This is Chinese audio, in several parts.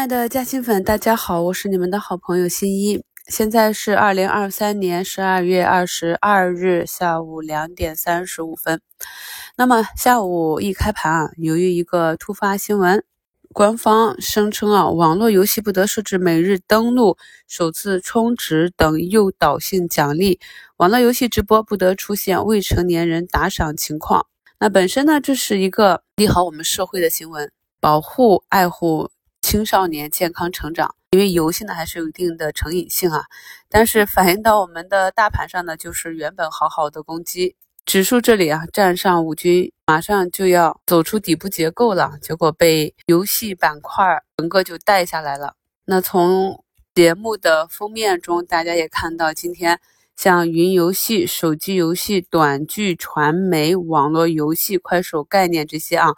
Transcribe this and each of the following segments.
亲爱的嘉兴粉，大家好，我是你们的好朋友新一。现在是二零二三年十二月二十二日下午两点三十五分。那么下午一开盘啊，由于一个突发新闻，官方声称啊，网络游戏不得设置每日登录、首次充值等诱导性奖励，网络游戏直播不得出现未成年人打赏情况。那本身呢，这是一个利好我们社会的新闻，保护爱护。青少年健康成长，因为游戏呢还是有一定的成瘾性啊，但是反映到我们的大盘上呢，就是原本好好的攻击指数这里啊，站上五均，马上就要走出底部结构了，结果被游戏板块整个就带下来了。那从节目的封面中，大家也看到今天。像云游戏、手机游戏、短剧、传媒、网络游戏、快手概念这些啊，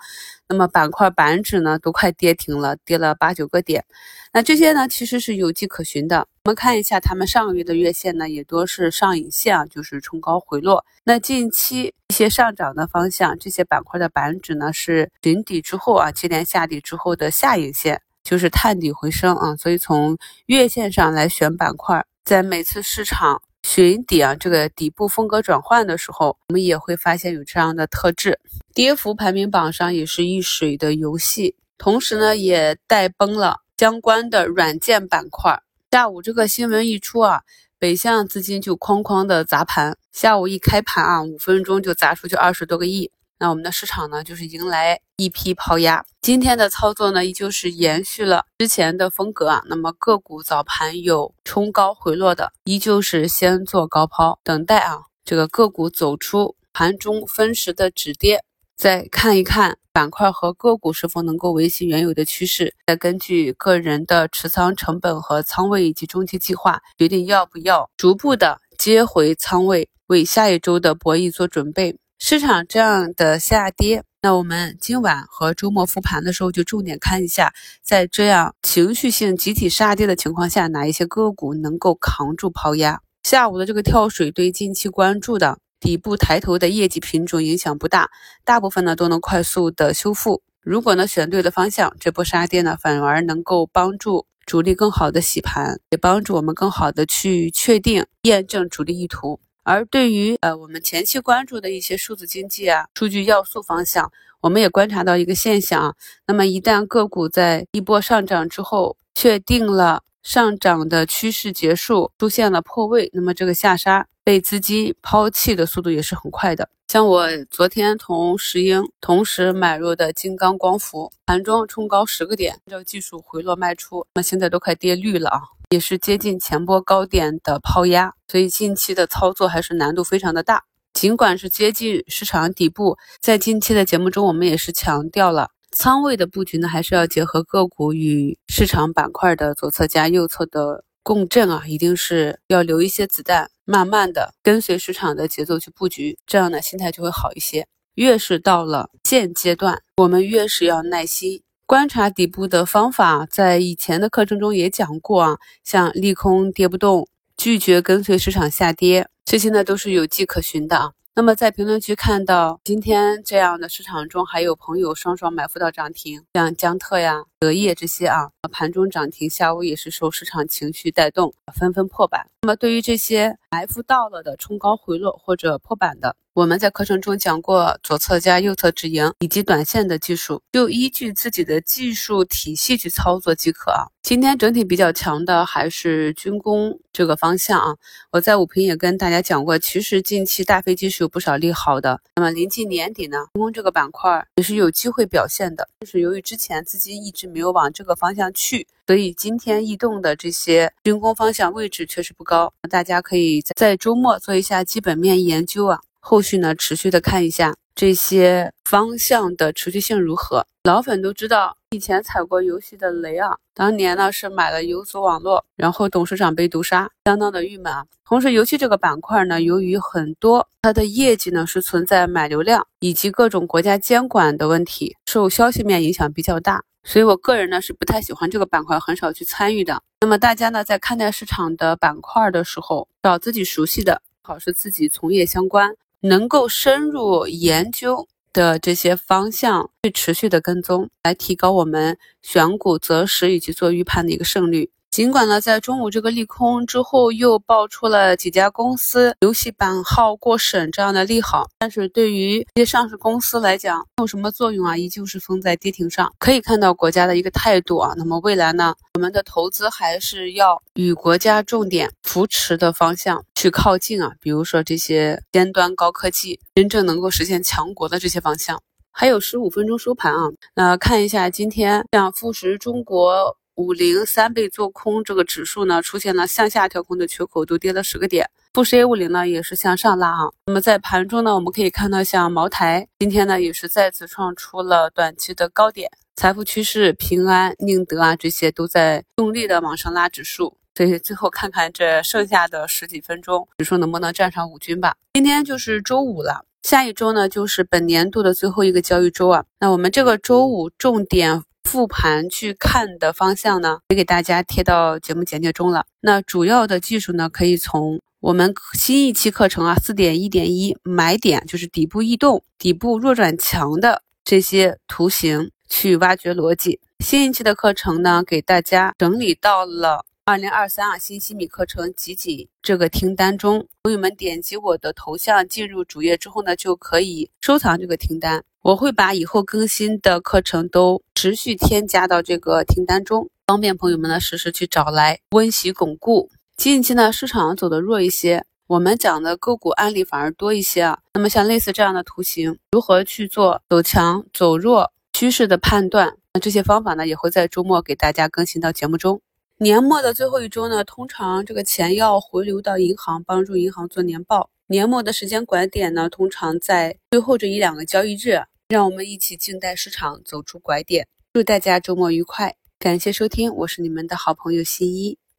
那么板块板指呢都快跌停了，跌了八九个点。那这些呢其实是有迹可循的。我们看一下他们上个月的月线呢，也多是上影线啊，就是冲高回落。那近期一些上涨的方向，这些板块的板指呢是顶底之后啊，接连下底之后的下影线，就是探底回升啊。所以从月线上来选板块，在每次市场。寻底啊，这个底部风格转换的时候，我们也会发现有这样的特质。跌幅排名榜上也是一水的游戏，同时呢也带崩了相关的软件板块。下午这个新闻一出啊，北向资金就哐哐的砸盘。下午一开盘啊，五分钟就砸出去二十多个亿。那我们的市场呢，就是迎来一批抛压。今天的操作呢，依旧是延续了之前的风格啊。那么个股早盘有冲高回落的，依旧是先做高抛，等待啊这个个股走出盘中分时的止跌，再看一看板块和个股是否能够维系原有的趋势，再根据个人的持仓成本和仓位以及中期计划，决定要不要逐步的接回仓位，为下一周的博弈做准备。市场这样的下跌，那我们今晚和周末复盘的时候就重点看一下，在这样情绪性集体杀跌的情况下，哪一些个股能够扛住抛压？下午的这个跳水对近期关注的底部抬头的业绩品种影响不大，大部分呢都能快速的修复。如果呢选对了方向，这波杀跌呢反而能够帮助主力更好的洗盘，也帮助我们更好的去确定验证主力意图。而对于呃我们前期关注的一些数字经济啊、数据要素方向，我们也观察到一个现象。那么一旦个股在一波上涨之后，确定了上涨的趋势结束，出现了破位，那么这个下杀被资金抛弃的速度也是很快的。像我昨天同石英同时买入的金刚光伏，盘中冲高十个点，按照技术回落卖出，那现在都快跌绿了啊。也是接近前波高点的抛压，所以近期的操作还是难度非常的大。尽管是接近市场底部，在近期的节目中，我们也是强调了仓位的布局呢，还是要结合个股与市场板块的左侧加右侧的共振啊，一定是要留一些子弹，慢慢的跟随市场的节奏去布局，这样呢心态就会好一些。越是到了现阶段，我们越是要耐心。观察底部的方法，在以前的课程中也讲过啊，像利空跌不动，拒绝跟随市场下跌，这些呢都是有迹可循的啊。那么在评论区看到今天这样的市场中，还有朋友双双埋伏到涨停，像江特呀、德业这些啊，盘中涨停，下午也是受市场情绪带动，纷纷破板。那么对于这些埋伏到了的冲高回落或者破板的，我们在课程中讲过左侧加右侧止盈以及短线的技术，就依据自己的技术体系去操作即可啊。今天整体比较强的还是军工这个方向啊。我在五评也跟大家讲过，其实近期大飞机是有不少利好的。那么临近年底呢，军工这个板块也是有机会表现的。就是由于之前资金一直没有往这个方向去，所以今天异动的这些军工方向位置确实不高。大家可以在周末做一下基本面研究啊。后续呢，持续的看一下这些方向的持续性如何。老粉都知道，以前踩过游戏的雷啊，当年呢是买了游族网络，然后董事长被毒杀，相当的郁闷啊。同时，游戏这个板块呢，由于很多它的业绩呢是存在买流量以及各种国家监管的问题，受消息面影响比较大，所以我个人呢是不太喜欢这个板块，很少去参与的。那么大家呢在看待市场的板块的时候，找自己熟悉的，好是自己从业相关。能够深入研究的这些方向去持续的跟踪，来提高我们选股择时以及做预判的一个胜率。尽管呢，在中午这个利空之后，又爆出了几家公司游戏版号过审这样的利好，但是对于这些上市公司来讲，没有什么作用啊，依旧是封在跌停上。可以看到国家的一个态度啊。那么未来呢，我们的投资还是要与国家重点扶持的方向去靠近啊，比如说这些尖端高科技，真正能够实现强国的这些方向。还有十五分钟收盘啊，那看一下今天像富时中国。五零三倍做空这个指数呢，出现了向下调空的缺口，都跌了十个点。富时 A 五零呢也是向上拉啊。那么在盘中呢，我们可以看到像茅台今天呢也是再次创出了短期的高点，财富趋势、平安、宁德啊这些都在用力的往上拉指数。所以最后看看这剩下的十几分钟，指数能不能站上五均吧。今天就是周五了，下一周呢就是本年度的最后一个交易周啊。那我们这个周五重点。复盘去看的方向呢，也给大家贴到节目简介中了。那主要的技术呢，可以从我们新一期课程啊，四点一点一买点，就是底部异动、底部弱转强的这些图形去挖掘逻辑。新一期的课程呢，给大家整理到了。二零二三啊，新西米课程集锦这个听单中，朋友们点击我的头像进入主页之后呢，就可以收藏这个听单。我会把以后更新的课程都持续添加到这个听单中，方便朋友们呢实时去找来温习巩固。近期呢，市场走的弱一些，我们讲的个股案例反而多一些啊。那么像类似这样的图形，如何去做走强走弱趋势的判断？那这些方法呢，也会在周末给大家更新到节目中。年末的最后一周呢，通常这个钱要回流到银行，帮助银行做年报。年末的时间拐点呢，通常在最后这一两个交易日。让我们一起静待市场走出拐点。祝大家周末愉快，感谢收听，我是你们的好朋友新一。